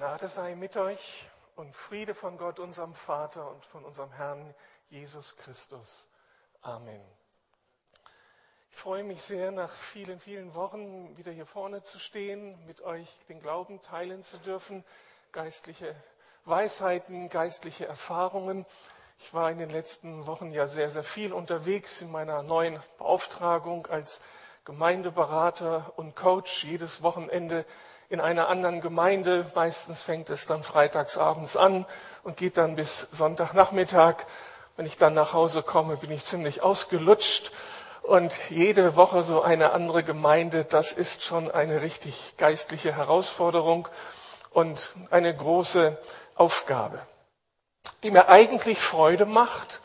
Gnade sei mit euch und Friede von Gott, unserem Vater und von unserem Herrn Jesus Christus. Amen. Ich freue mich sehr, nach vielen, vielen Wochen wieder hier vorne zu stehen, mit euch den Glauben teilen zu dürfen, geistliche Weisheiten, geistliche Erfahrungen. Ich war in den letzten Wochen ja sehr, sehr viel unterwegs in meiner neuen Beauftragung als Gemeindeberater und Coach. Jedes Wochenende in einer anderen Gemeinde. Meistens fängt es dann freitagsabends an und geht dann bis Sonntagnachmittag. Wenn ich dann nach Hause komme, bin ich ziemlich ausgelutscht. Und jede Woche so eine andere Gemeinde, das ist schon eine richtig geistliche Herausforderung und eine große Aufgabe, die mir eigentlich Freude macht.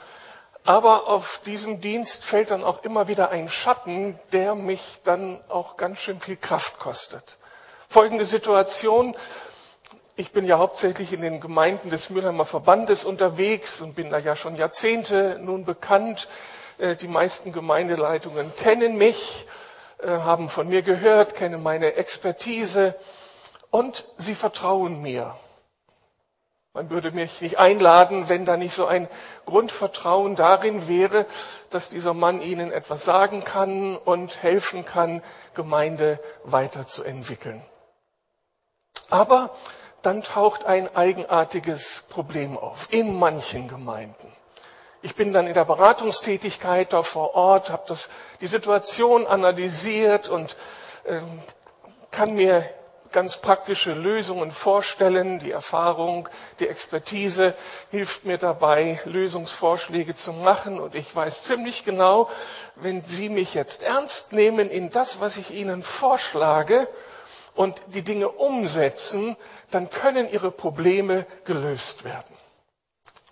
Aber auf diesem Dienst fällt dann auch immer wieder ein Schatten, der mich dann auch ganz schön viel Kraft kostet folgende Situation. Ich bin ja hauptsächlich in den Gemeinden des Mülheimer Verbandes unterwegs und bin da ja schon Jahrzehnte nun bekannt. Äh, die meisten Gemeindeleitungen kennen mich, äh, haben von mir gehört, kennen meine Expertise und sie vertrauen mir. Man würde mich nicht einladen, wenn da nicht so ein Grundvertrauen darin wäre, dass dieser Mann Ihnen etwas sagen kann und helfen kann, Gemeinde weiterzuentwickeln. Aber dann taucht ein eigenartiges Problem auf in manchen Gemeinden. Ich bin dann in der Beratungstätigkeit da vor Ort, habe das die Situation analysiert und äh, kann mir ganz praktische Lösungen vorstellen. Die Erfahrung, die Expertise hilft mir dabei, Lösungsvorschläge zu machen. Und ich weiß ziemlich genau, wenn Sie mich jetzt ernst nehmen in das, was ich Ihnen vorschlage, und die Dinge umsetzen, dann können ihre Probleme gelöst werden.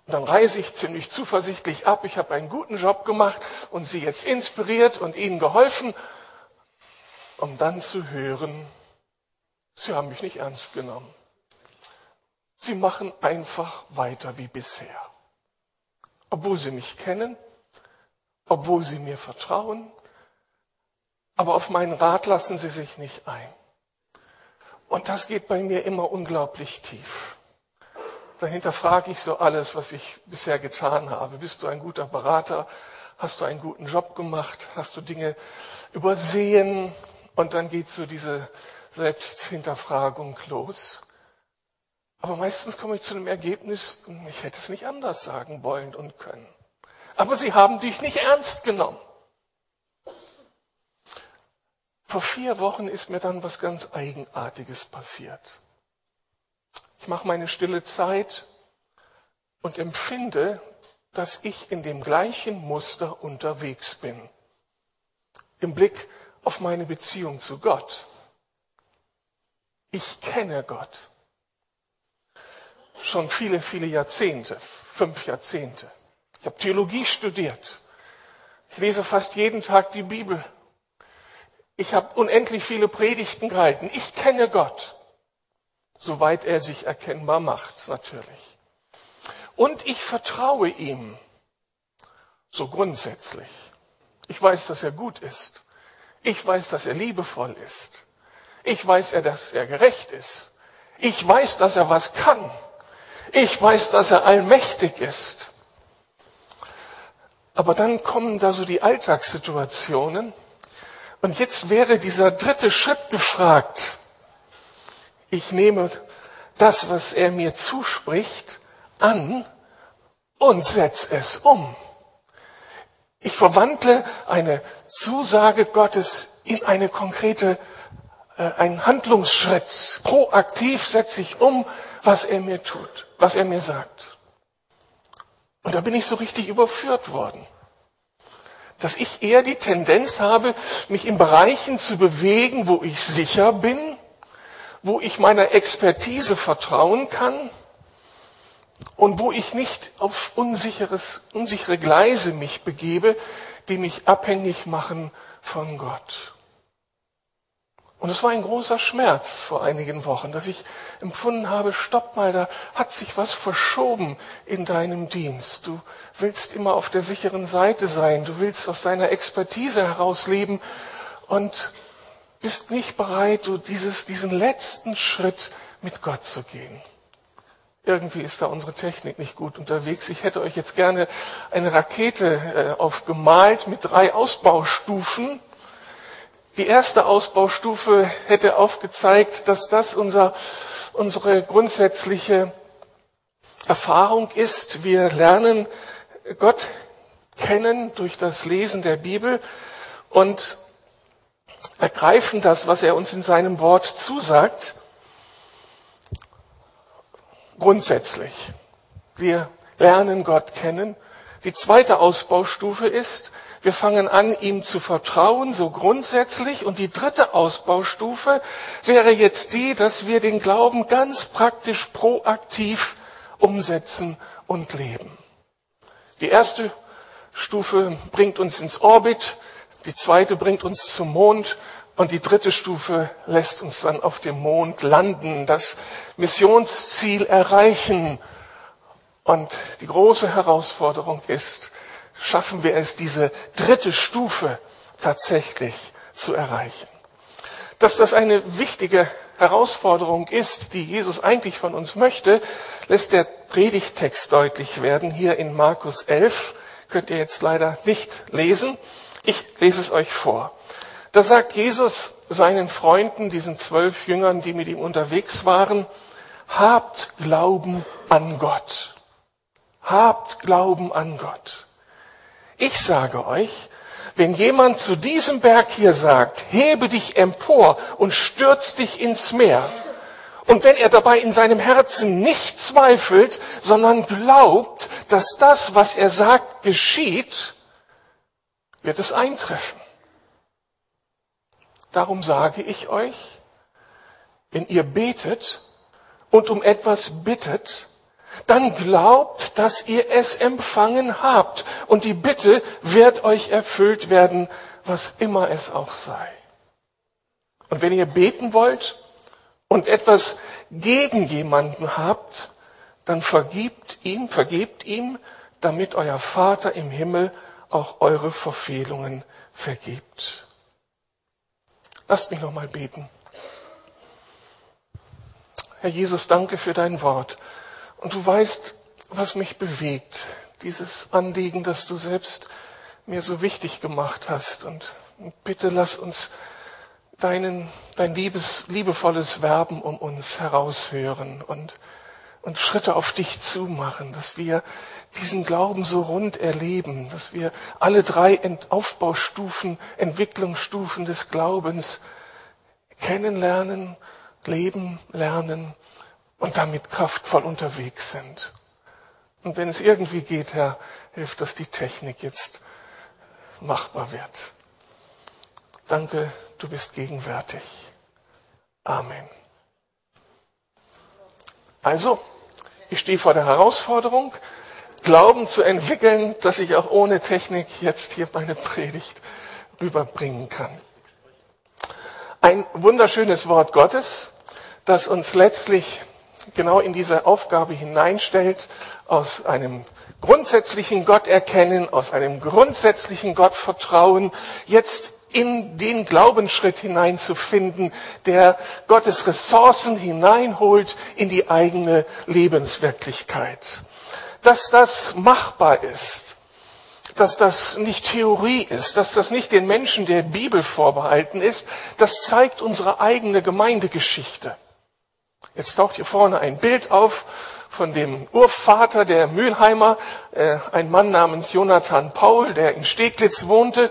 Und dann reise ich ziemlich zuversichtlich ab, ich habe einen guten Job gemacht und sie jetzt inspiriert und ihnen geholfen, um dann zu hören, sie haben mich nicht ernst genommen. Sie machen einfach weiter wie bisher. Obwohl sie mich kennen, obwohl sie mir vertrauen, aber auf meinen Rat lassen sie sich nicht ein. Und das geht bei mir immer unglaublich tief. Dahinter frage ich so alles, was ich bisher getan habe. Bist du ein guter Berater? Hast du einen guten Job gemacht? Hast du Dinge übersehen? Und dann geht so diese Selbsthinterfragung los. Aber meistens komme ich zu dem Ergebnis, ich hätte es nicht anders sagen wollen und können. Aber sie haben dich nicht ernst genommen. Vor vier Wochen ist mir dann was ganz Eigenartiges passiert. Ich mache meine stille Zeit und empfinde, dass ich in dem gleichen Muster unterwegs bin. Im Blick auf meine Beziehung zu Gott. Ich kenne Gott. Schon viele, viele Jahrzehnte, fünf Jahrzehnte. Ich habe Theologie studiert. Ich lese fast jeden Tag die Bibel. Ich habe unendlich viele Predigten gehalten. Ich kenne Gott, soweit er sich erkennbar macht, natürlich. Und ich vertraue ihm, so grundsätzlich. Ich weiß, dass er gut ist. Ich weiß, dass er liebevoll ist. Ich weiß, dass er gerecht ist. Ich weiß, dass er was kann. Ich weiß, dass er allmächtig ist. Aber dann kommen da so die Alltagssituationen, und jetzt wäre dieser dritte Schritt gefragt. Ich nehme das, was er mir zuspricht, an und setze es um. Ich verwandle eine Zusage Gottes in eine konkrete, äh, einen Handlungsschritt. Proaktiv setze ich um, was er mir tut, was er mir sagt. Und da bin ich so richtig überführt worden dass ich eher die Tendenz habe, mich in Bereichen zu bewegen, wo ich sicher bin, wo ich meiner Expertise vertrauen kann und wo ich nicht auf unsicheres, unsichere Gleise mich begebe, die mich abhängig machen von Gott. Und es war ein großer Schmerz vor einigen Wochen, dass ich empfunden habe, stopp mal, da hat sich was verschoben in deinem Dienst. Du willst immer auf der sicheren Seite sein, du willst aus deiner Expertise herausleben und bist nicht bereit, du dieses, diesen letzten Schritt mit Gott zu gehen. Irgendwie ist da unsere Technik nicht gut unterwegs. Ich hätte euch jetzt gerne eine Rakete äh, aufgemalt mit drei Ausbaustufen. Die erste Ausbaustufe hätte aufgezeigt, dass das unser, unsere grundsätzliche Erfahrung ist. Wir lernen Gott kennen durch das Lesen der Bibel und ergreifen das, was er uns in seinem Wort zusagt grundsätzlich. Wir lernen Gott kennen. Die zweite Ausbaustufe ist, wir fangen an, ihm zu vertrauen, so grundsätzlich. Und die dritte Ausbaustufe wäre jetzt die, dass wir den Glauben ganz praktisch proaktiv umsetzen und leben. Die erste Stufe bringt uns ins Orbit, die zweite bringt uns zum Mond und die dritte Stufe lässt uns dann auf dem Mond landen, das Missionsziel erreichen. Und die große Herausforderung ist, schaffen wir es, diese dritte Stufe tatsächlich zu erreichen. Dass das eine wichtige Herausforderung ist, die Jesus eigentlich von uns möchte, lässt der Predigtext deutlich werden. Hier in Markus 11 könnt ihr jetzt leider nicht lesen. Ich lese es euch vor. Da sagt Jesus seinen Freunden, diesen zwölf Jüngern, die mit ihm unterwegs waren, habt Glauben an Gott. Habt Glauben an Gott. Ich sage euch, wenn jemand zu diesem Berg hier sagt, hebe dich empor und stürz dich ins Meer, und wenn er dabei in seinem Herzen nicht zweifelt, sondern glaubt, dass das, was er sagt, geschieht, wird es eintreffen. Darum sage ich euch, wenn ihr betet und um etwas bittet, dann glaubt, dass ihr es empfangen habt und die Bitte wird euch erfüllt werden, was immer es auch sei. Und wenn ihr beten wollt und etwas gegen jemanden habt, dann vergibt ihm, vergebt ihm, damit euer Vater im Himmel auch eure Verfehlungen vergibt. Lasst mich noch mal beten. Herr Jesus, danke für dein Wort. Und du weißt, was mich bewegt. Dieses Anliegen, das du selbst mir so wichtig gemacht hast. Und bitte lass uns deinen, dein liebes, liebevolles Werben um uns heraushören und, und Schritte auf dich zumachen, dass wir diesen Glauben so rund erleben, dass wir alle drei Aufbaustufen, Entwicklungsstufen des Glaubens kennenlernen, leben, lernen und damit kraftvoll unterwegs sind. Und wenn es irgendwie geht, Herr, hilft, dass die Technik jetzt machbar wird. Danke, du bist gegenwärtig. Amen. Also, ich stehe vor der Herausforderung, Glauben zu entwickeln, dass ich auch ohne Technik jetzt hier meine Predigt rüberbringen kann. Ein wunderschönes Wort Gottes, das uns letztlich genau in diese Aufgabe hineinstellt, aus einem grundsätzlichen Gott erkennen, aus einem grundsätzlichen Gott vertrauen, jetzt in den Glaubensschritt hineinzufinden, der Gottes Ressourcen hineinholt in die eigene Lebenswirklichkeit dass das machbar ist, dass das nicht Theorie ist, dass das nicht den Menschen der Bibel vorbehalten ist, das zeigt unsere eigene Gemeindegeschichte. Jetzt taucht hier vorne ein Bild auf von dem Urvater der Mülheimer, äh, ein Mann namens Jonathan Paul, der in Steglitz wohnte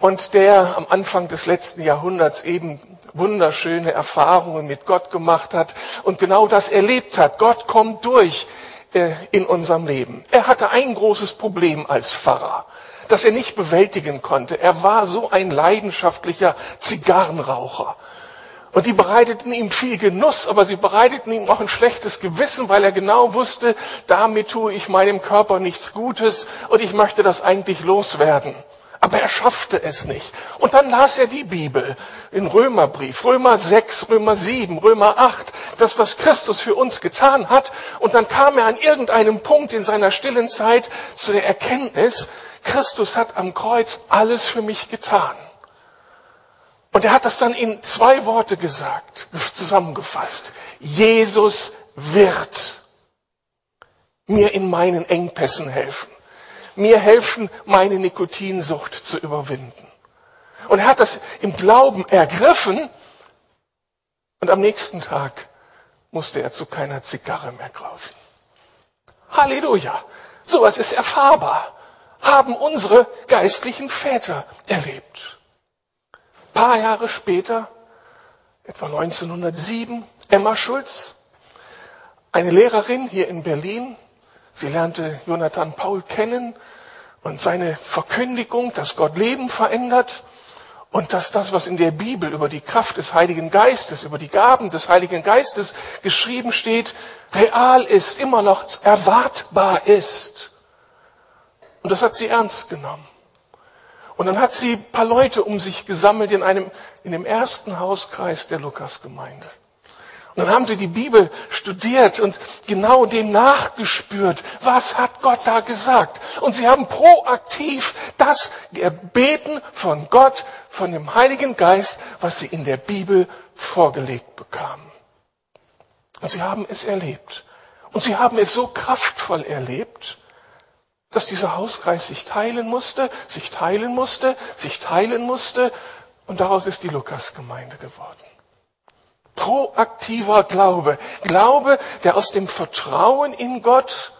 und der am Anfang des letzten Jahrhunderts eben wunderschöne Erfahrungen mit Gott gemacht hat und genau das erlebt hat. Gott kommt durch äh, in unserem Leben. Er hatte ein großes Problem als Pfarrer, das er nicht bewältigen konnte. Er war so ein leidenschaftlicher Zigarrenraucher. Und die bereiteten ihm viel Genuss, aber sie bereiteten ihm auch ein schlechtes Gewissen, weil er genau wusste, damit tue ich meinem Körper nichts Gutes und ich möchte das eigentlich loswerden. Aber er schaffte es nicht. Und dann las er die Bibel in Römerbrief, Römer 6, Römer 7, Römer 8, das, was Christus für uns getan hat. Und dann kam er an irgendeinem Punkt in seiner stillen Zeit zu der Erkenntnis, Christus hat am Kreuz alles für mich getan. Und er hat das dann in zwei Worte gesagt, zusammengefasst. Jesus wird mir in meinen Engpässen helfen. Mir helfen, meine Nikotinsucht zu überwinden. Und er hat das im Glauben ergriffen und am nächsten Tag musste er zu keiner Zigarre mehr kaufen. Halleluja. Sowas ist erfahrbar. Haben unsere geistlichen Väter erlebt. Paar Jahre später, etwa 1907, Emma Schulz, eine Lehrerin hier in Berlin. Sie lernte Jonathan Paul kennen und seine Verkündigung, dass Gott Leben verändert und dass das, was in der Bibel über die Kraft des Heiligen Geistes, über die Gaben des Heiligen Geistes geschrieben steht, real ist, immer noch erwartbar ist. Und das hat sie ernst genommen. Und dann hat sie ein paar Leute um sich gesammelt in einem, in dem ersten Hauskreis der Lukasgemeinde. Und dann haben sie die Bibel studiert und genau dem nachgespürt. Was hat Gott da gesagt? Und sie haben proaktiv das erbeten von Gott, von dem Heiligen Geist, was sie in der Bibel vorgelegt bekamen. Und sie haben es erlebt. Und sie haben es so kraftvoll erlebt, dass dieser Hauskreis sich teilen musste, sich teilen musste, sich teilen musste. Und daraus ist die Lukasgemeinde geworden. Proaktiver Glaube. Glaube, der aus dem Vertrauen in Gott,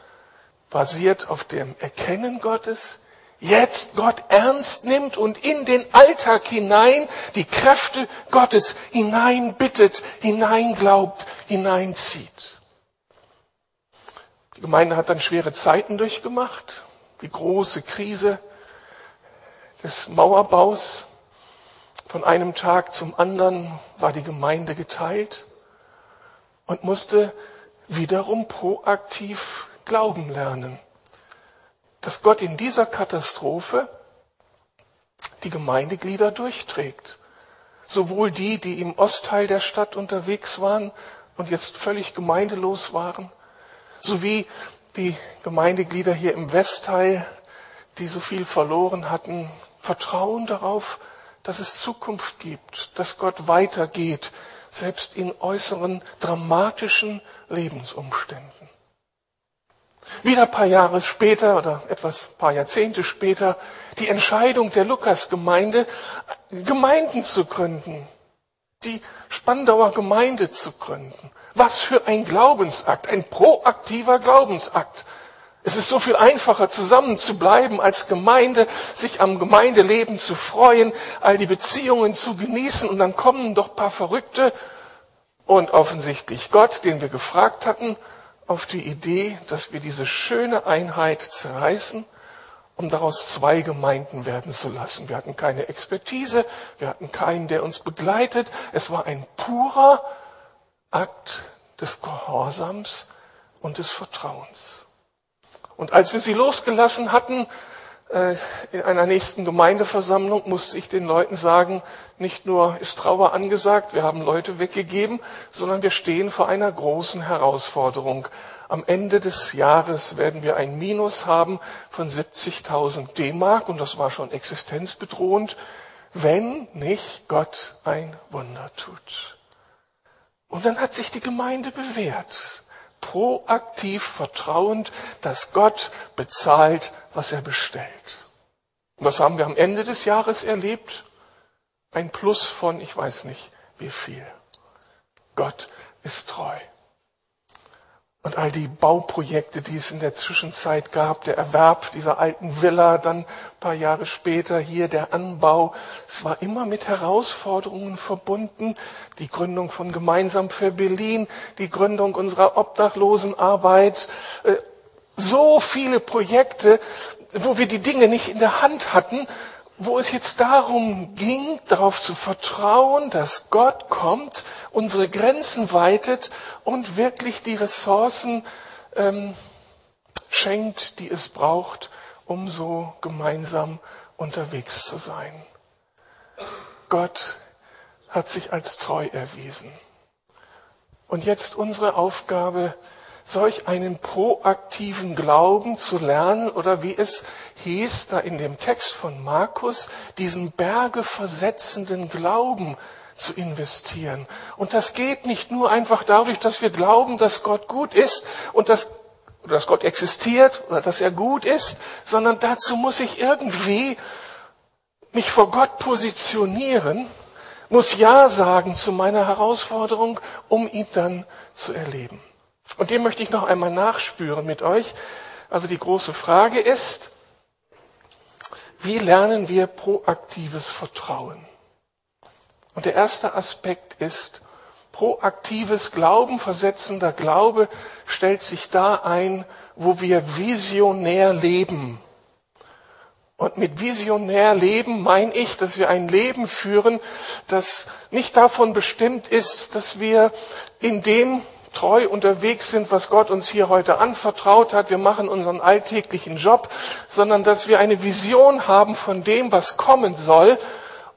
basiert auf dem Erkennen Gottes, jetzt Gott ernst nimmt und in den Alltag hinein die Kräfte Gottes hineinbittet, hineinglaubt, hineinzieht. Die Gemeinde hat dann schwere Zeiten durchgemacht, die große Krise des Mauerbaus, von einem Tag zum anderen war die Gemeinde geteilt und musste wiederum proaktiv glauben lernen, dass Gott in dieser Katastrophe die Gemeindeglieder durchträgt. Sowohl die, die im Ostteil der Stadt unterwegs waren und jetzt völlig gemeindelos waren, sowie die Gemeindeglieder hier im Westteil, die so viel verloren hatten, vertrauen darauf, dass es Zukunft gibt, dass Gott weitergeht, selbst in äußeren dramatischen Lebensumständen. Wieder ein paar Jahre später oder etwas paar Jahrzehnte später die Entscheidung der Lukasgemeinde, Gemeinden zu gründen, die Spandauer Gemeinde zu gründen. Was für ein Glaubensakt, ein proaktiver Glaubensakt. Es ist so viel einfacher, zusammen zu bleiben als Gemeinde, sich am Gemeindeleben zu freuen, all die Beziehungen zu genießen und dann kommen doch paar Verrückte und offensichtlich Gott, den wir gefragt hatten, auf die Idee, dass wir diese schöne Einheit zerreißen, um daraus zwei Gemeinden werden zu lassen. Wir hatten keine Expertise, wir hatten keinen, der uns begleitet. Es war ein purer Akt des Gehorsams und des Vertrauens. Und als wir sie losgelassen hatten, äh, in einer nächsten Gemeindeversammlung musste ich den Leuten sagen, nicht nur ist Trauer angesagt, wir haben Leute weggegeben, sondern wir stehen vor einer großen Herausforderung. Am Ende des Jahres werden wir ein Minus haben von 70.000 D-Mark und das war schon existenzbedrohend, wenn nicht Gott ein Wunder tut. Und dann hat sich die Gemeinde bewährt proaktiv vertrauend, dass Gott bezahlt, was er bestellt. Und was haben wir am Ende des Jahres erlebt? Ein Plus von, ich weiß nicht wie viel. Gott ist treu. Und all die Bauprojekte, die es in der Zwischenzeit gab, der Erwerb dieser alten Villa, dann ein paar Jahre später hier der Anbau, es war immer mit Herausforderungen verbunden. Die Gründung von Gemeinsam für Berlin, die Gründung unserer Obdachlosenarbeit, äh, so viele Projekte, wo wir die Dinge nicht in der Hand hatten wo es jetzt darum ging, darauf zu vertrauen, dass Gott kommt, unsere Grenzen weitet und wirklich die Ressourcen ähm, schenkt, die es braucht, um so gemeinsam unterwegs zu sein. Gott hat sich als treu erwiesen. Und jetzt unsere Aufgabe, solch einen proaktiven Glauben zu lernen oder wie es hieß da in dem Text von Markus, diesen Berge versetzenden Glauben zu investieren. Und das geht nicht nur einfach dadurch, dass wir glauben, dass Gott gut ist und dass, oder dass Gott existiert oder dass er gut ist, sondern dazu muss ich irgendwie mich vor Gott positionieren, muss Ja sagen zu meiner Herausforderung, um ihn dann zu erleben. Und dem möchte ich noch einmal nachspüren mit euch. Also die große Frage ist, wie lernen wir proaktives Vertrauen? Und der erste Aspekt ist, proaktives Glauben, versetzender Glaube stellt sich da ein, wo wir visionär leben. Und mit visionär leben meine ich, dass wir ein Leben führen, das nicht davon bestimmt ist, dass wir in dem treu unterwegs sind, was Gott uns hier heute anvertraut hat. Wir machen unseren alltäglichen Job, sondern dass wir eine Vision haben von dem, was kommen soll.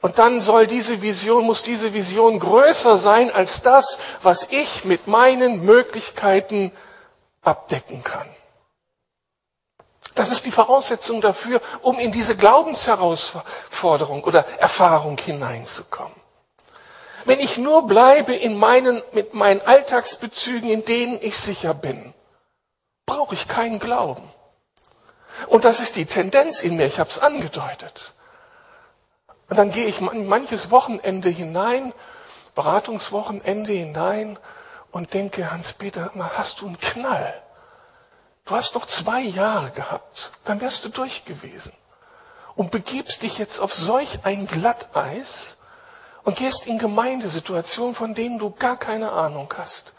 Und dann soll diese Vision, muss diese Vision größer sein als das, was ich mit meinen Möglichkeiten abdecken kann. Das ist die Voraussetzung dafür, um in diese Glaubensherausforderung oder Erfahrung hineinzukommen. Wenn ich nur bleibe in meinen, mit meinen Alltagsbezügen, in denen ich sicher bin, brauche ich keinen Glauben. Und das ist die Tendenz in mir, ich habe es angedeutet. Und dann gehe ich manches Wochenende hinein, Beratungswochenende hinein und denke, Hans-Peter, hast du einen Knall? Du hast noch zwei Jahre gehabt, dann wärst du durch gewesen. Und begibst dich jetzt auf solch ein Glatteis, und gehst in Gemeindesituationen, von denen du gar keine Ahnung hast.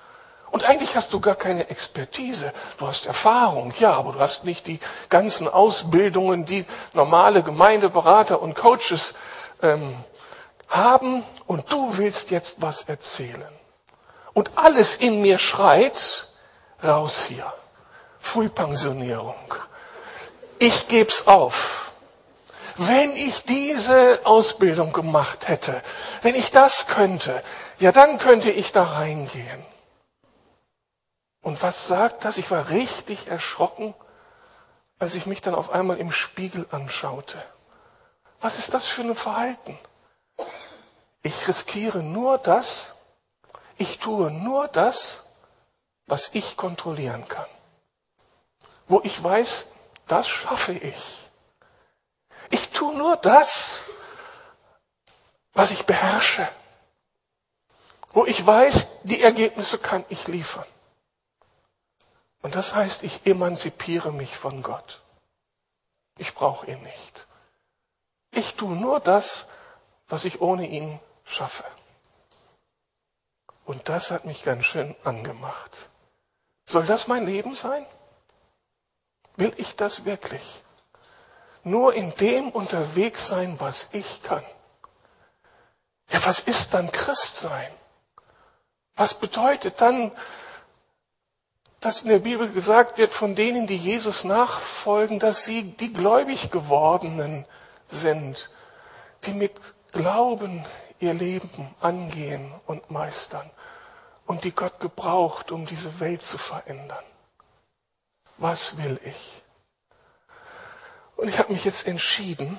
Und eigentlich hast du gar keine Expertise. Du hast Erfahrung, ja, aber du hast nicht die ganzen Ausbildungen, die normale Gemeindeberater und Coaches ähm, haben. Und du willst jetzt was erzählen. Und alles in mir schreit, raus hier. Frühpensionierung. Ich geb's auf wenn ich diese Ausbildung gemacht hätte, wenn ich das könnte, ja, dann könnte ich da reingehen. Und was sagt das? Ich war richtig erschrocken, als ich mich dann auf einmal im Spiegel anschaute. Was ist das für ein Verhalten? Ich riskiere nur das, ich tue nur das, was ich kontrollieren kann. Wo ich weiß, das schaffe ich. Tue nur das, was ich beherrsche. Wo ich weiß, die Ergebnisse kann ich liefern. Und das heißt, ich emanzipiere mich von Gott. Ich brauche ihn nicht. Ich tue nur das, was ich ohne ihn schaffe. Und das hat mich ganz schön angemacht. Soll das mein Leben sein? Will ich das wirklich? Nur in dem unterwegs sein, was ich kann. Ja, was ist dann Christsein? Was bedeutet dann, dass in der Bibel gesagt wird von denen, die Jesus nachfolgen, dass sie die gläubig gewordenen sind, die mit Glauben ihr Leben angehen und meistern und die Gott gebraucht, um diese Welt zu verändern. Was will ich? Und ich habe mich jetzt entschieden,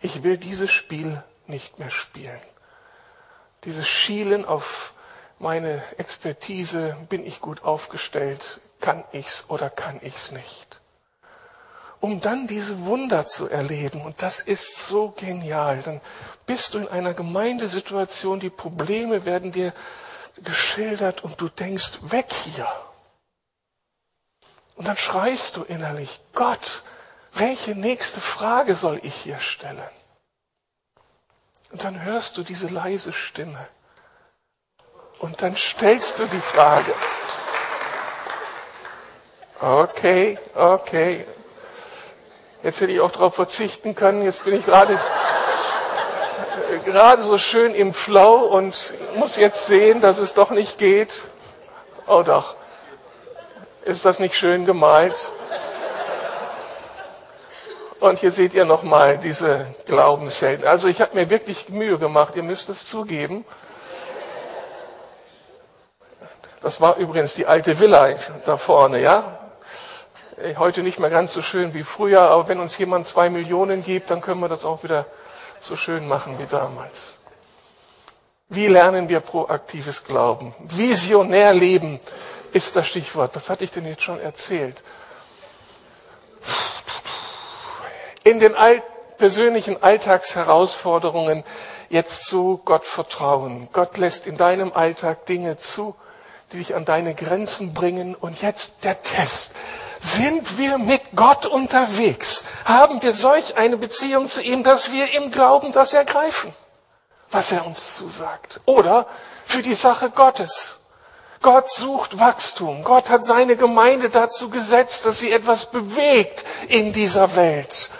ich will dieses Spiel nicht mehr spielen. Dieses Schielen auf meine Expertise, bin ich gut aufgestellt, kann ich's oder kann ich's nicht. Um dann diese Wunder zu erleben, und das ist so genial, dann bist du in einer Gemeindesituation, die Probleme werden dir geschildert und du denkst, weg hier. Und dann schreist du innerlich, Gott, welche nächste Frage soll ich hier stellen? Und dann hörst du diese leise Stimme. Und dann stellst du die Frage. Okay, okay. Jetzt hätte ich auch darauf verzichten können. Jetzt bin ich gerade, gerade so schön im Flow und muss jetzt sehen, dass es doch nicht geht. Oh doch. Ist das nicht schön gemalt? Und hier seht ihr nochmal diese Glaubenshelden. Also ich habe mir wirklich Mühe gemacht, ihr müsst es zugeben. Das war übrigens die alte Villa da vorne, ja. Heute nicht mehr ganz so schön wie früher, aber wenn uns jemand zwei Millionen gibt, dann können wir das auch wieder so schön machen wie damals. Wie lernen wir proaktives Glauben? Visionär leben ist das Stichwort. Was hatte ich denn jetzt schon erzählt? In den all persönlichen Alltagsherausforderungen jetzt zu Gott vertrauen. Gott lässt in deinem Alltag Dinge zu, die dich an deine Grenzen bringen. Und jetzt der Test. Sind wir mit Gott unterwegs? Haben wir solch eine Beziehung zu ihm, dass wir ihm glauben, das ergreifen, was er uns zusagt? Oder für die Sache Gottes. Gott sucht Wachstum. Gott hat seine Gemeinde dazu gesetzt, dass sie etwas bewegt in dieser Welt.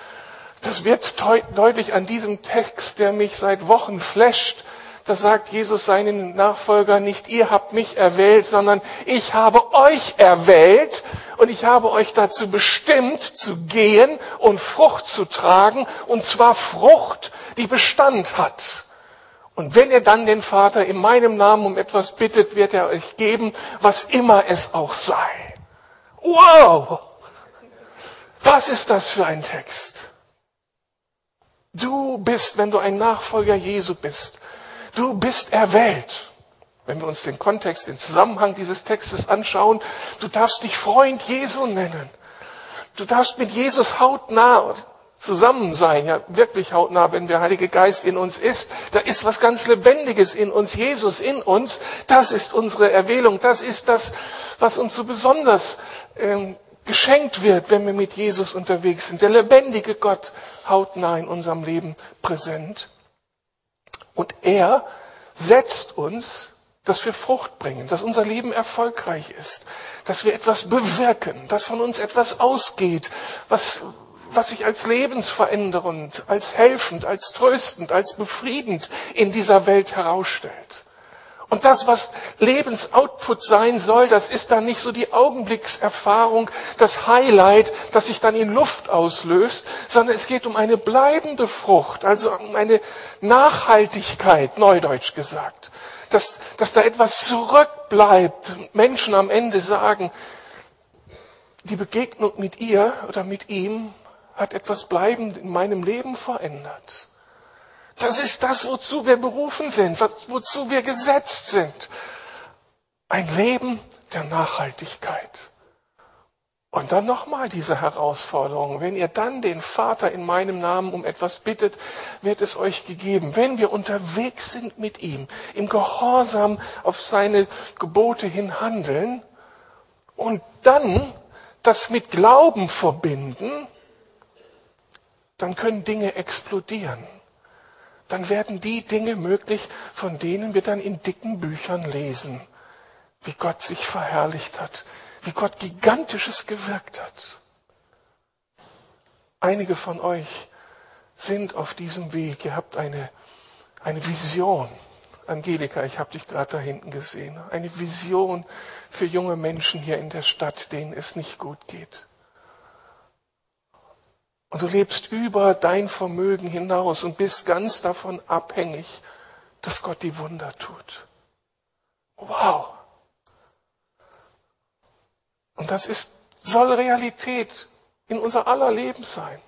Das wird deutlich an diesem Text, der mich seit Wochen flasht. Da sagt Jesus seinen Nachfolgern nicht, ihr habt mich erwählt, sondern ich habe euch erwählt und ich habe euch dazu bestimmt, zu gehen und Frucht zu tragen, und zwar Frucht, die Bestand hat. Und wenn ihr dann den Vater in meinem Namen um etwas bittet, wird er euch geben, was immer es auch sei. Wow! Was ist das für ein Text? Du bist, wenn du ein Nachfolger Jesu bist, du bist erwählt. Wenn wir uns den Kontext, den Zusammenhang dieses Textes anschauen, du darfst dich Freund Jesu nennen. Du darfst mit Jesus hautnah zusammen sein, ja wirklich hautnah, wenn der Heilige Geist in uns ist. Da ist was ganz Lebendiges in uns, Jesus in uns. Das ist unsere Erwählung. Das ist das, was uns so besonders ähm, geschenkt wird, wenn wir mit Jesus unterwegs sind. Der lebendige Gott hautnah in unserem Leben präsent. Und er setzt uns, dass wir Frucht bringen, dass unser Leben erfolgreich ist, dass wir etwas bewirken, dass von uns etwas ausgeht, was, was sich als lebensverändernd, als helfend, als tröstend, als befriedend in dieser Welt herausstellt. Und das, was Lebensoutput sein soll, das ist dann nicht so die Augenblickserfahrung, das Highlight, das sich dann in Luft auslöst, sondern es geht um eine bleibende Frucht, also um eine Nachhaltigkeit, neudeutsch gesagt. Dass, dass da etwas zurückbleibt. Menschen am Ende sagen, die Begegnung mit ihr oder mit ihm hat etwas bleibend in meinem Leben verändert. Das ist das, wozu wir berufen sind, wozu wir gesetzt sind. Ein Leben der Nachhaltigkeit. Und dann nochmal diese Herausforderung. Wenn ihr dann den Vater in meinem Namen um etwas bittet, wird es euch gegeben. Wenn wir unterwegs sind mit ihm, im Gehorsam auf seine Gebote hin handeln und dann das mit Glauben verbinden, dann können Dinge explodieren dann werden die Dinge möglich, von denen wir dann in dicken Büchern lesen, wie Gott sich verherrlicht hat, wie Gott gigantisches gewirkt hat. Einige von euch sind auf diesem Weg. Ihr habt eine, eine Vision. Angelika, ich habe dich gerade da hinten gesehen. Eine Vision für junge Menschen hier in der Stadt, denen es nicht gut geht. Und du lebst über dein Vermögen hinaus und bist ganz davon abhängig, dass Gott die Wunder tut. Wow. Und das ist, soll Realität in unser aller Leben sein.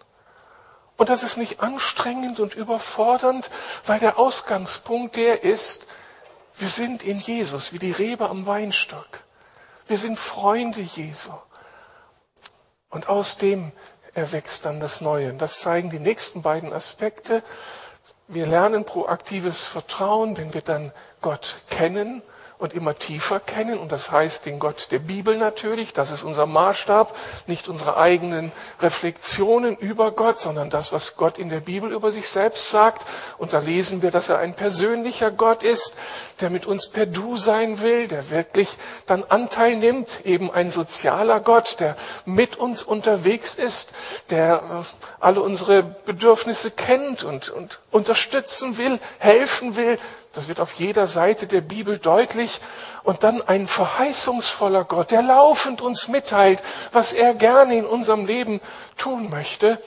Und das ist nicht anstrengend und überfordernd, weil der Ausgangspunkt der ist, wir sind in Jesus, wie die Rebe am Weinstock. Wir sind Freunde Jesu. Und aus dem erwächst dann das Neue. Das zeigen die nächsten beiden Aspekte. Wir lernen proaktives Vertrauen, wenn wir dann Gott kennen und immer tiefer kennen. Und das heißt den Gott der Bibel natürlich. Das ist unser Maßstab. Nicht unsere eigenen Reflexionen über Gott, sondern das, was Gott in der Bibel über sich selbst sagt. Und da lesen wir, dass er ein persönlicher Gott ist, der mit uns per Du sein will, der wirklich dann Anteil nimmt. Eben ein sozialer Gott, der mit uns unterwegs ist, der äh, alle unsere Bedürfnisse kennt und, und unterstützen will, helfen will, das wird auf jeder Seite der Bibel deutlich. Und dann ein verheißungsvoller Gott, der laufend uns mitteilt, was er gerne in unserem Leben tun möchte.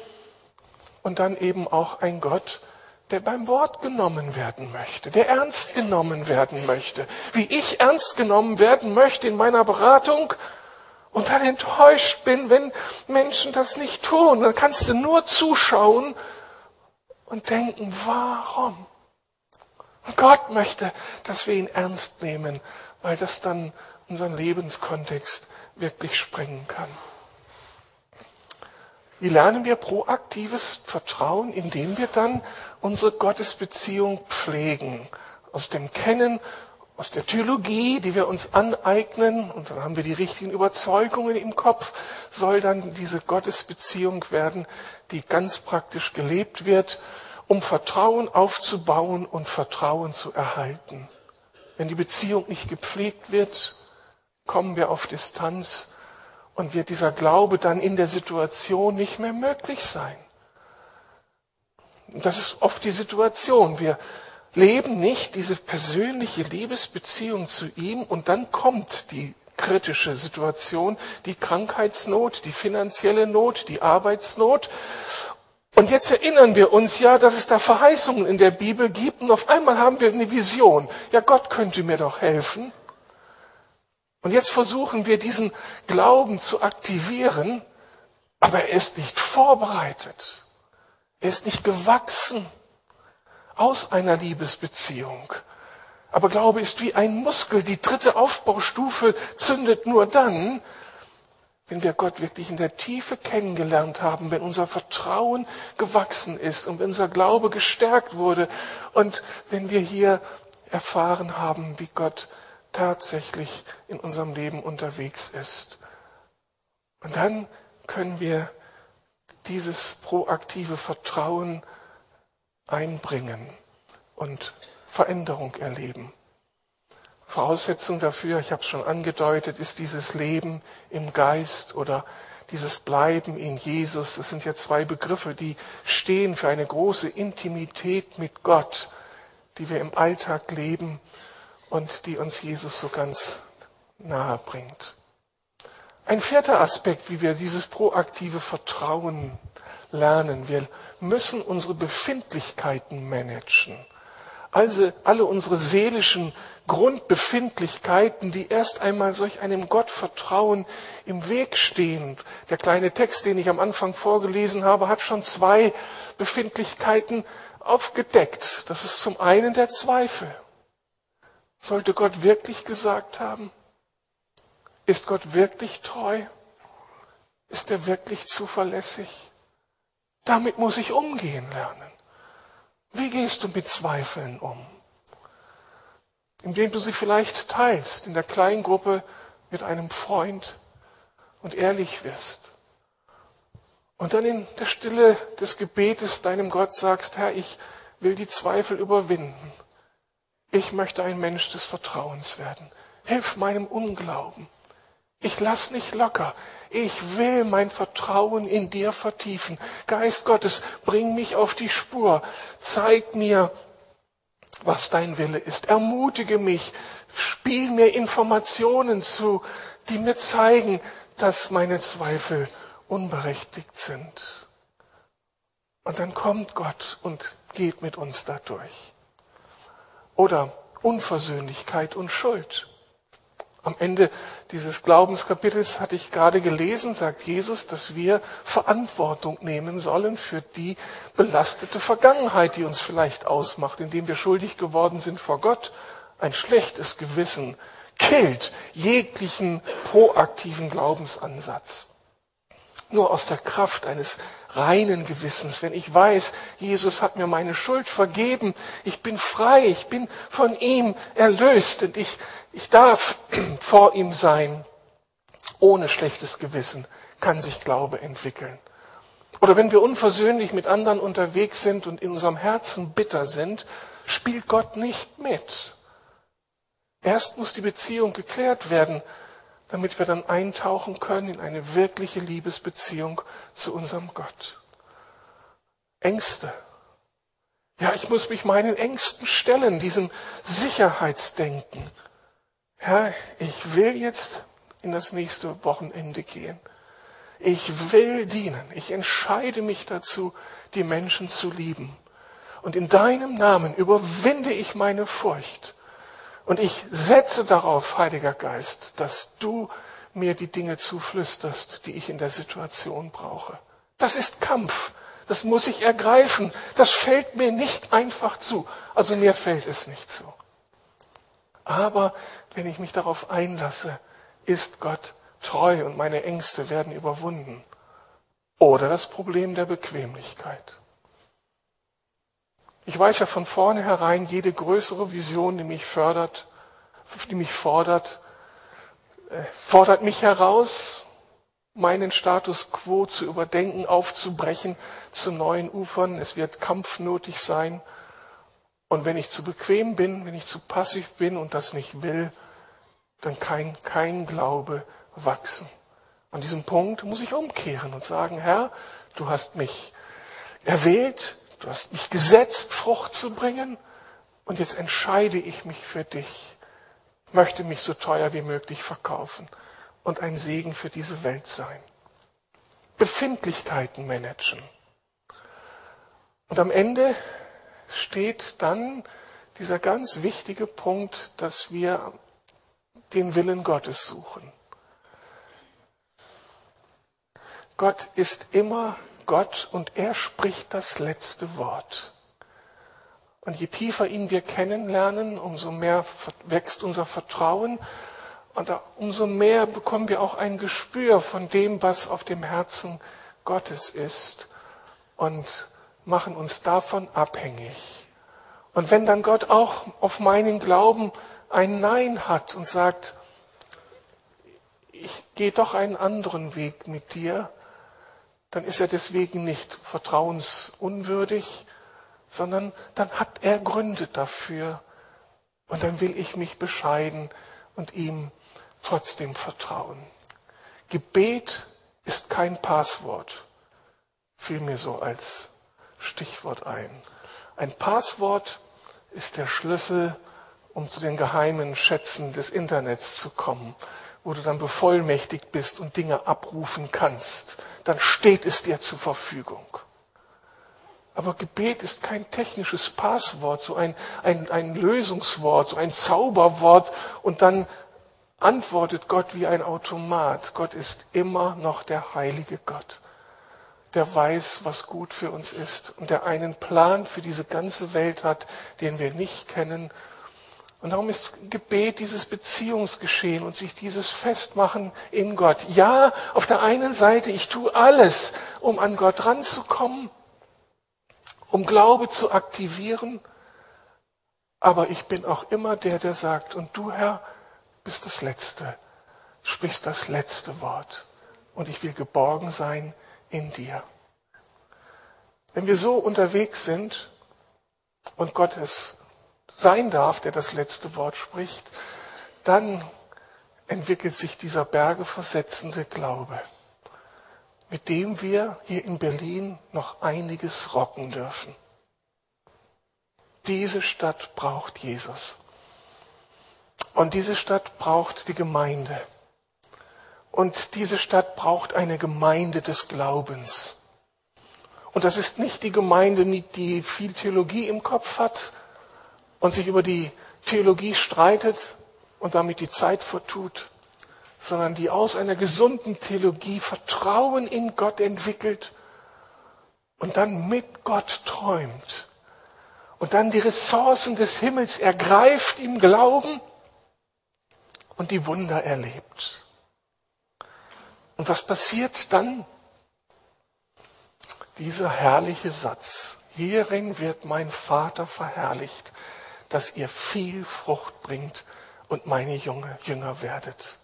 Und dann eben auch ein Gott, der beim Wort genommen werden möchte, der ernst genommen werden möchte, wie ich ernst genommen werden möchte in meiner Beratung und dann enttäuscht bin, wenn Menschen das nicht tun. Dann kannst du nur zuschauen und denken, warum? Und Gott möchte, dass wir ihn ernst nehmen, weil das dann unseren Lebenskontext wirklich sprengen kann. Wie lernen wir proaktives Vertrauen, indem wir dann unsere Gottesbeziehung pflegen? Aus dem Kennen, aus der Theologie, die wir uns aneignen, und dann haben wir die richtigen Überzeugungen im Kopf, soll dann diese Gottesbeziehung werden, die ganz praktisch gelebt wird, um Vertrauen aufzubauen und Vertrauen zu erhalten. Wenn die Beziehung nicht gepflegt wird, kommen wir auf Distanz und wird dieser Glaube dann in der Situation nicht mehr möglich sein. Das ist oft die Situation. Wir leben nicht diese persönliche Liebesbeziehung zu ihm und dann kommt die kritische Situation, die Krankheitsnot, die finanzielle Not, die Arbeitsnot. Und jetzt erinnern wir uns ja, dass es da Verheißungen in der Bibel gibt und auf einmal haben wir eine Vision. Ja, Gott könnte mir doch helfen. Und jetzt versuchen wir diesen Glauben zu aktivieren, aber er ist nicht vorbereitet. Er ist nicht gewachsen aus einer Liebesbeziehung. Aber Glaube ist wie ein Muskel. Die dritte Aufbaustufe zündet nur dann, wenn wir Gott wirklich in der Tiefe kennengelernt haben, wenn unser Vertrauen gewachsen ist und wenn unser Glaube gestärkt wurde und wenn wir hier erfahren haben, wie Gott tatsächlich in unserem Leben unterwegs ist. Und dann können wir dieses proaktive Vertrauen einbringen und Veränderung erleben. Voraussetzung dafür, ich habe es schon angedeutet, ist dieses Leben im Geist oder dieses Bleiben in Jesus. Das sind ja zwei Begriffe, die stehen für eine große Intimität mit Gott, die wir im Alltag leben und die uns Jesus so ganz nahe bringt. Ein vierter Aspekt, wie wir dieses proaktive Vertrauen lernen. Wir müssen unsere Befindlichkeiten managen. Also alle unsere seelischen Grundbefindlichkeiten, die erst einmal solch einem Gottvertrauen im Weg stehen. Der kleine Text, den ich am Anfang vorgelesen habe, hat schon zwei Befindlichkeiten aufgedeckt. Das ist zum einen der Zweifel. Sollte Gott wirklich gesagt haben? Ist Gott wirklich treu? Ist er wirklich zuverlässig? Damit muss ich umgehen lernen. Wie gehst du mit Zweifeln um? Indem du sie vielleicht teilst in der Kleingruppe mit einem Freund und ehrlich wirst. Und dann in der Stille des Gebetes deinem Gott sagst, Herr, ich will die Zweifel überwinden. Ich möchte ein Mensch des Vertrauens werden. Hilf meinem Unglauben. Ich lass nicht locker. Ich will mein Vertrauen in dir vertiefen. Geist Gottes, bring mich auf die Spur. Zeig mir, was dein Wille ist. Ermutige mich. Spiel mir Informationen zu, die mir zeigen, dass meine Zweifel unberechtigt sind. Und dann kommt Gott und geht mit uns dadurch. Oder Unversöhnlichkeit und Schuld. Am Ende dieses Glaubenskapitels hatte ich gerade gelesen, sagt Jesus, dass wir Verantwortung nehmen sollen für die belastete Vergangenheit, die uns vielleicht ausmacht, indem wir schuldig geworden sind vor Gott. Ein schlechtes Gewissen killt jeglichen proaktiven Glaubensansatz. Nur aus der Kraft eines reinen Gewissens, wenn ich weiß, Jesus hat mir meine Schuld vergeben, ich bin frei, ich bin von ihm erlöst und ich, ich darf vor ihm sein, ohne schlechtes Gewissen kann sich Glaube entwickeln. Oder wenn wir unversöhnlich mit anderen unterwegs sind und in unserem Herzen bitter sind, spielt Gott nicht mit. Erst muss die Beziehung geklärt werden, damit wir dann eintauchen können in eine wirkliche Liebesbeziehung zu unserem Gott. Ängste. Ja, ich muss mich meinen Ängsten stellen, diesem Sicherheitsdenken. Herr, ich will jetzt in das nächste Wochenende gehen. Ich will dienen. Ich entscheide mich dazu, die Menschen zu lieben. Und in deinem Namen überwinde ich meine Furcht. Und ich setze darauf, Heiliger Geist, dass du mir die Dinge zuflüsterst, die ich in der Situation brauche. Das ist Kampf. Das muss ich ergreifen. Das fällt mir nicht einfach zu. Also mir fällt es nicht zu. Aber wenn ich mich darauf einlasse, ist Gott treu und meine Ängste werden überwunden. Oder das Problem der Bequemlichkeit. Ich weiß ja von vornherein, jede größere Vision, die mich fördert, die mich fordert, äh, fordert mich heraus, meinen Status quo zu überdenken, aufzubrechen zu neuen Ufern. Es wird kampfnotig sein. Und wenn ich zu bequem bin, wenn ich zu passiv bin und das nicht will, dann kann kein Glaube wachsen. An diesem Punkt muss ich umkehren und sagen, Herr, du hast mich erwählt, du hast mich gesetzt, Frucht zu bringen, und jetzt entscheide ich mich für dich, möchte mich so teuer wie möglich verkaufen und ein Segen für diese Welt sein. Befindlichkeiten managen. Und am Ende steht dann dieser ganz wichtige Punkt, dass wir den Willen Gottes suchen. Gott ist immer Gott und er spricht das letzte Wort. Und je tiefer ihn wir kennenlernen, umso mehr wächst unser Vertrauen und umso mehr bekommen wir auch ein Gespür von dem, was auf dem Herzen Gottes ist und machen uns davon abhängig. Und wenn dann Gott auch auf meinen Glauben ein Nein hat und sagt, ich gehe doch einen anderen Weg mit dir, dann ist er deswegen nicht vertrauensunwürdig, sondern dann hat er Gründe dafür. Und dann will ich mich bescheiden und ihm trotzdem vertrauen. Gebet ist kein Passwort, fiel mir so als Stichwort ein. Ein Passwort ist der Schlüssel, um zu den geheimen Schätzen des Internets zu kommen wo du dann bevollmächtigt bist und Dinge abrufen kannst, dann steht es dir zur Verfügung. Aber Gebet ist kein technisches Passwort, so ein, ein, ein Lösungswort, so ein Zauberwort und dann antwortet Gott wie ein Automat. Gott ist immer noch der heilige Gott, der weiß, was gut für uns ist und der einen Plan für diese ganze Welt hat, den wir nicht kennen und darum ist Gebet dieses Beziehungsgeschehen und sich dieses Festmachen in Gott. Ja, auf der einen Seite, ich tue alles, um an Gott ranzukommen, um Glaube zu aktivieren, aber ich bin auch immer der, der sagt, und du, Herr, bist das Letzte, sprichst das letzte Wort. Und ich will geborgen sein in dir. Wenn wir so unterwegs sind und Gott es sein darf, der das letzte Wort spricht, dann entwickelt sich dieser bergeversetzende Glaube, mit dem wir hier in Berlin noch einiges rocken dürfen. Diese Stadt braucht Jesus. Und diese Stadt braucht die Gemeinde. Und diese Stadt braucht eine Gemeinde des Glaubens. Und das ist nicht die Gemeinde, die viel Theologie im Kopf hat, und sich über die Theologie streitet und damit die Zeit vertut, sondern die aus einer gesunden Theologie Vertrauen in Gott entwickelt und dann mit Gott träumt und dann die Ressourcen des Himmels ergreift im Glauben und die Wunder erlebt. Und was passiert dann? Dieser herrliche Satz. Hierin wird mein Vater verherrlicht, dass ihr viel Frucht bringt und meine Junge, Jünger werdet.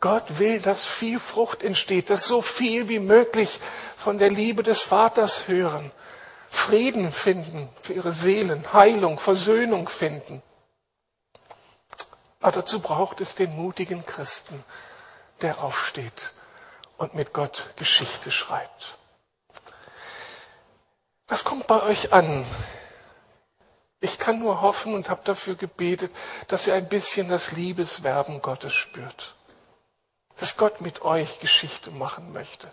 Gott will, dass viel Frucht entsteht, dass so viel wie möglich von der Liebe des Vaters hören, Frieden finden für ihre Seelen, Heilung, Versöhnung finden. Aber dazu braucht es den mutigen Christen, der aufsteht und mit Gott Geschichte schreibt. Was kommt bei euch an, ich kann nur hoffen und habe dafür gebetet, dass ihr ein bisschen das Liebeswerben Gottes spürt. Dass Gott mit euch Geschichte machen möchte.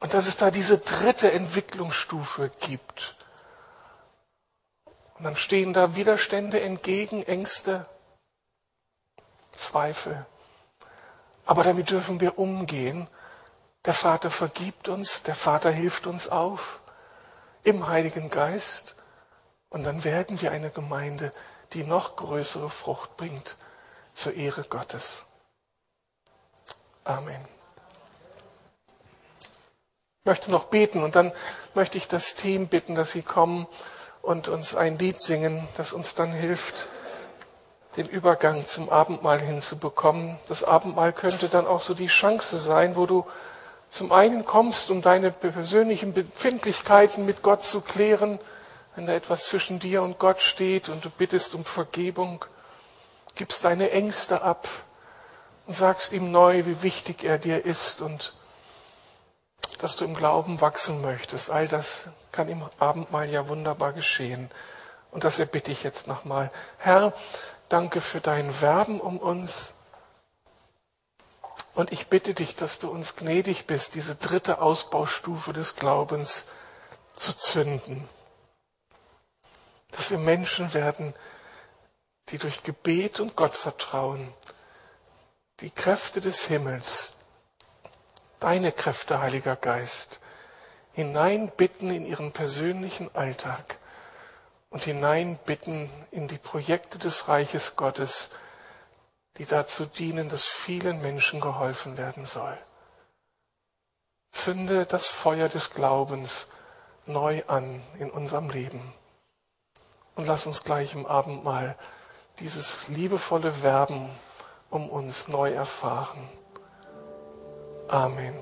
Und dass es da diese dritte Entwicklungsstufe gibt. Und dann stehen da Widerstände entgegen, Ängste, Zweifel. Aber damit dürfen wir umgehen. Der Vater vergibt uns, der Vater hilft uns auf im Heiligen Geist. Und dann werden wir eine Gemeinde, die noch größere Frucht bringt zur Ehre Gottes. Amen. Ich möchte noch beten und dann möchte ich das Team bitten, dass sie kommen und uns ein Lied singen, das uns dann hilft, den Übergang zum Abendmahl hinzubekommen. Das Abendmahl könnte dann auch so die Chance sein, wo du zum einen kommst, um deine persönlichen Befindlichkeiten mit Gott zu klären, wenn da etwas zwischen dir und Gott steht und du bittest um Vergebung, gibst deine Ängste ab und sagst ihm neu, wie wichtig er dir ist und dass du im Glauben wachsen möchtest. All das kann im Abendmahl ja wunderbar geschehen. Und das erbitte ich jetzt nochmal. Herr, danke für dein Werben um uns. Und ich bitte dich, dass du uns gnädig bist, diese dritte Ausbaustufe des Glaubens zu zünden. Dass wir Menschen werden, die durch Gebet und Gottvertrauen die Kräfte des Himmels, deine Kräfte, Heiliger Geist, hineinbitten in ihren persönlichen Alltag und hineinbitten in die Projekte des Reiches Gottes, die dazu dienen, dass vielen Menschen geholfen werden soll. Zünde das Feuer des Glaubens neu an in unserem Leben. Und lass uns gleich im Abendmahl dieses liebevolle Werben um uns neu erfahren. Amen.